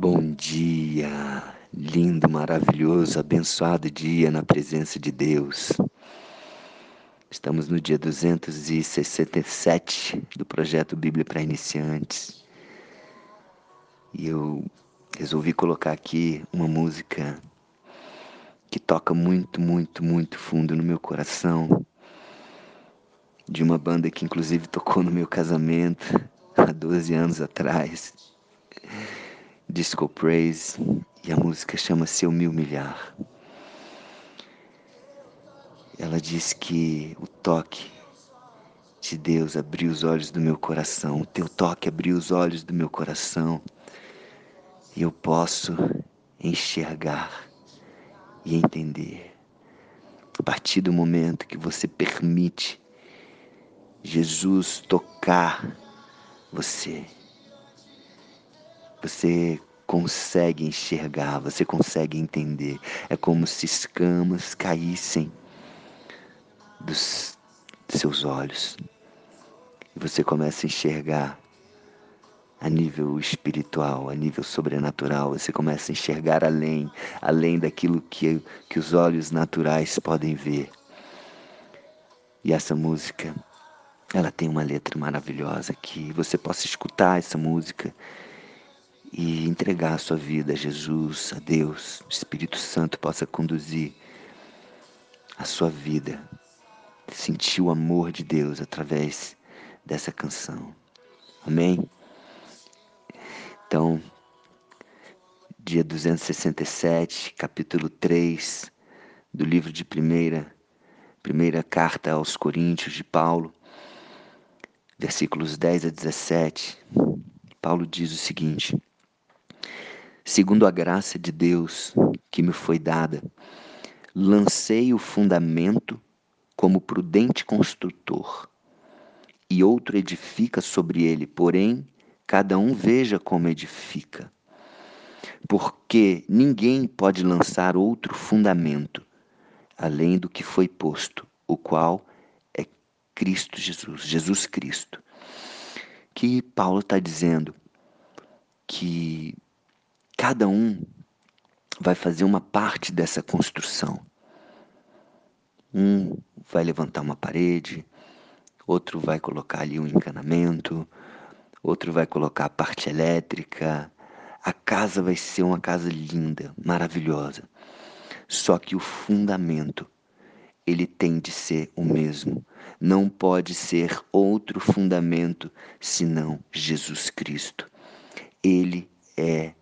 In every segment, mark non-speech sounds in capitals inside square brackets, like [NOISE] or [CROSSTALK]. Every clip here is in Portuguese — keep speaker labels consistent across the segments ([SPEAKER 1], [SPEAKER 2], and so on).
[SPEAKER 1] Bom dia, lindo, maravilhoso, abençoado dia na presença de Deus. Estamos no dia 267 do projeto Bíblia para Iniciantes. E eu resolvi colocar aqui uma música que toca muito, muito, muito fundo no meu coração. De uma banda que inclusive tocou no meu casamento há 12 anos atrás. Disco Praise e a música chama-se Eu Me Humilhar. Ela diz que o toque de Deus abriu os olhos do meu coração, o teu toque abriu os olhos do meu coração e eu posso enxergar e entender. A partir do momento que você permite Jesus tocar você, você consegue enxergar, você consegue entender. É como se escamas caíssem dos seus olhos e você começa a enxergar a nível espiritual, a nível sobrenatural. Você começa a enxergar além, além daquilo que, que os olhos naturais podem ver. E essa música, ela tem uma letra maravilhosa que você possa escutar essa música e entregar a sua vida a Jesus, a Deus, o Espírito Santo possa conduzir a sua vida, sentir o amor de Deus através dessa canção. Amém? Então, dia 267, capítulo 3 do livro de primeira, primeira carta aos Coríntios de Paulo, versículos 10 a 17. Paulo diz o seguinte: segundo a graça de Deus que me foi dada, lancei o fundamento como prudente construtor, e outro edifica sobre ele, porém, cada um veja como edifica. Porque ninguém pode lançar outro fundamento além do que foi posto, o qual é Cristo Jesus, Jesus Cristo. Que Paulo está dizendo que Cada um vai fazer uma parte dessa construção. Um vai levantar uma parede, outro vai colocar ali um encanamento, outro vai colocar a parte elétrica. A casa vai ser uma casa linda, maravilhosa. Só que o fundamento, ele tem de ser o mesmo. Não pode ser outro fundamento senão Jesus Cristo. Ele é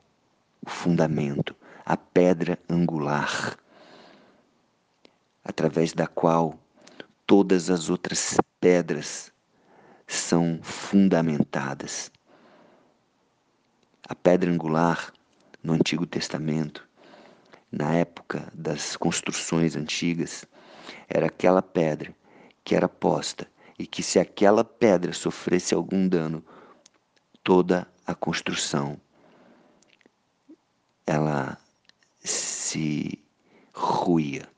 [SPEAKER 1] o fundamento, a pedra angular, através da qual todas as outras pedras são fundamentadas. A pedra angular no Antigo Testamento, na época das construções antigas, era aquela pedra que era posta e que se aquela pedra sofresse algum dano, toda a construção ela se ruía,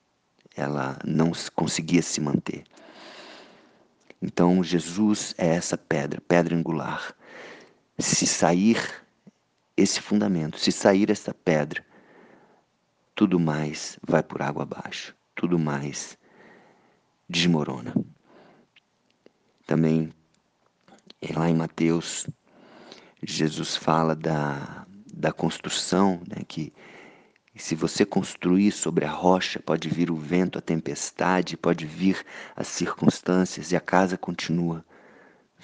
[SPEAKER 1] ela não conseguia se manter. Então Jesus é essa pedra, pedra angular. Se sair esse fundamento, se sair essa pedra, tudo mais vai por água abaixo, tudo mais desmorona. Também lá em Mateus, Jesus fala da da construção, né, que se você construir sobre a rocha, pode vir o vento, a tempestade, pode vir as circunstâncias e a casa continua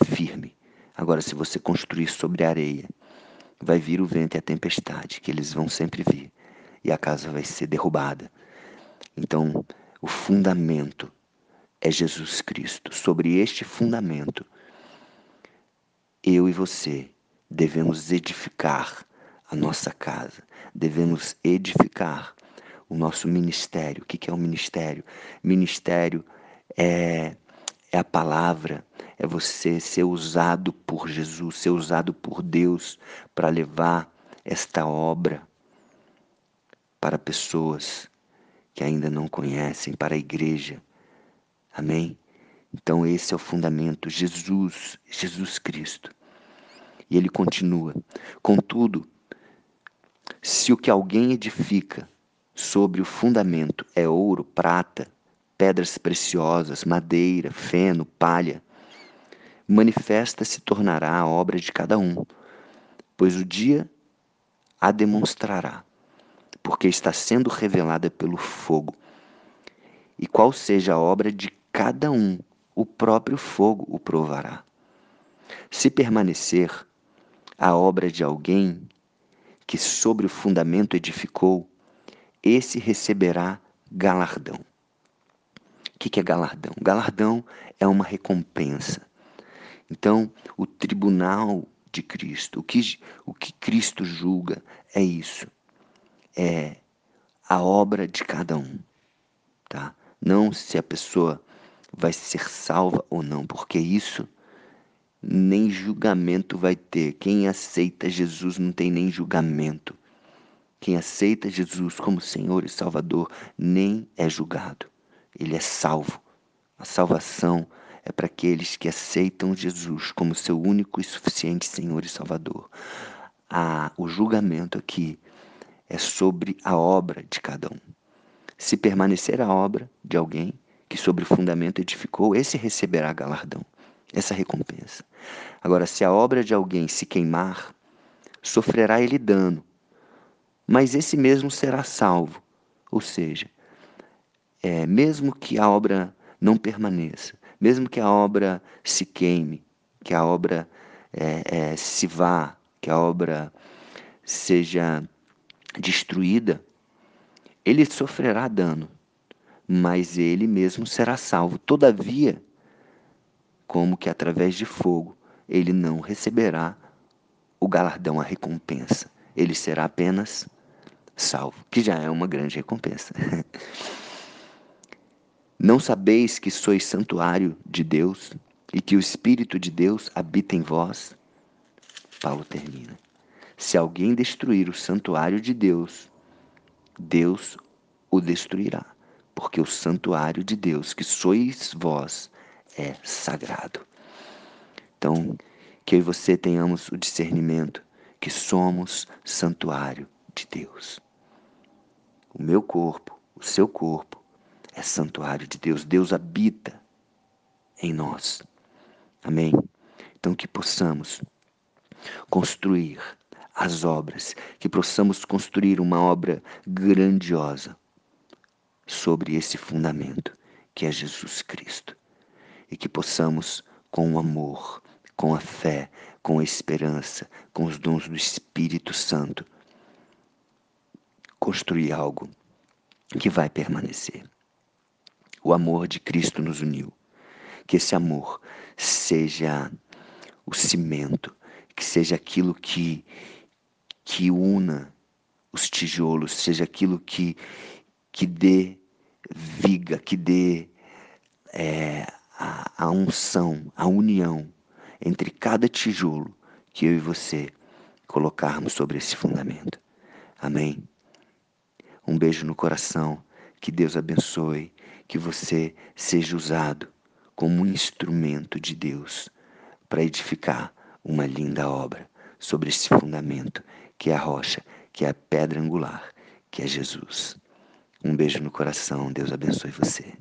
[SPEAKER 1] firme. Agora, se você construir sobre a areia, vai vir o vento e a tempestade, que eles vão sempre vir, e a casa vai ser derrubada. Então, o fundamento é Jesus Cristo. Sobre este fundamento, eu e você devemos edificar a nossa casa, devemos edificar o nosso ministério. O que é o ministério? Ministério é, é a palavra, é você ser usado por Jesus, ser usado por Deus para levar esta obra para pessoas que ainda não conhecem, para a igreja. Amém? Então esse é o fundamento, Jesus, Jesus Cristo. E ele continua. Contudo, Se o que alguém edifica sobre o fundamento é ouro, prata, pedras preciosas, madeira, feno, palha, manifesta se tornará a obra de cada um, pois o dia a demonstrará, porque está sendo revelada pelo fogo. E qual seja a obra de cada um, o próprio fogo o provará. Se permanecer a obra de alguém que sobre o fundamento edificou, esse receberá galardão. O que é galardão? Galardão é uma recompensa. Então, o tribunal de Cristo, o que, o que Cristo julga é isso. É a obra de cada um. Tá? Não se a pessoa vai ser salva ou não, porque isso nem julgamento vai ter. Quem aceita Jesus não tem nem julgamento. Quem aceita Jesus como Senhor e Salvador nem é julgado. Ele é salvo. A salvação é para aqueles que aceitam Jesus como seu único e suficiente Senhor e Salvador. O julgamento aqui é sobre a obra de cada um. Se permanecer a obra de alguém que sobre o fundamento edificou, esse receberá galardão essa recompensa. Agora, se a obra de alguém se queimar, sofrerá ele dano, mas esse mesmo será salvo. Ou seja, é, mesmo que a obra não permaneça, mesmo que a obra se queime, que a obra é, é, se vá, que a obra seja destruída, ele sofrerá dano, mas ele mesmo será salvo. Todavia, como que através de fogo ele não receberá o galardão, a recompensa. Ele será apenas salvo, que já é uma grande recompensa. [LAUGHS] Não sabeis que sois santuário de Deus e que o Espírito de Deus habita em vós? Paulo termina. Se alguém destruir o santuário de Deus, Deus o destruirá, porque o santuário de Deus, que sois vós, é sagrado. Então, que eu e você tenhamos o discernimento que somos santuário de Deus. O meu corpo, o seu corpo, é santuário de Deus. Deus habita em nós. Amém? Então, que possamos construir as obras, que possamos construir uma obra grandiosa sobre esse fundamento que é Jesus Cristo e que possamos, com o amor, com a fé, com a esperança, com os dons do Espírito Santo, construir algo que vai permanecer. O amor de Cristo nos uniu. Que esse amor seja o cimento, que seja aquilo que, que una os tijolos, seja aquilo que, que dê viga, que dê é, a, a unção, a união entre cada tijolo que eu e você colocarmos sobre esse fundamento. Amém? Um beijo no coração, que Deus abençoe, que você seja usado como um instrumento de Deus para edificar uma linda obra sobre esse fundamento que é a rocha, que é a pedra angular, que é Jesus. Um beijo no coração, Deus abençoe você.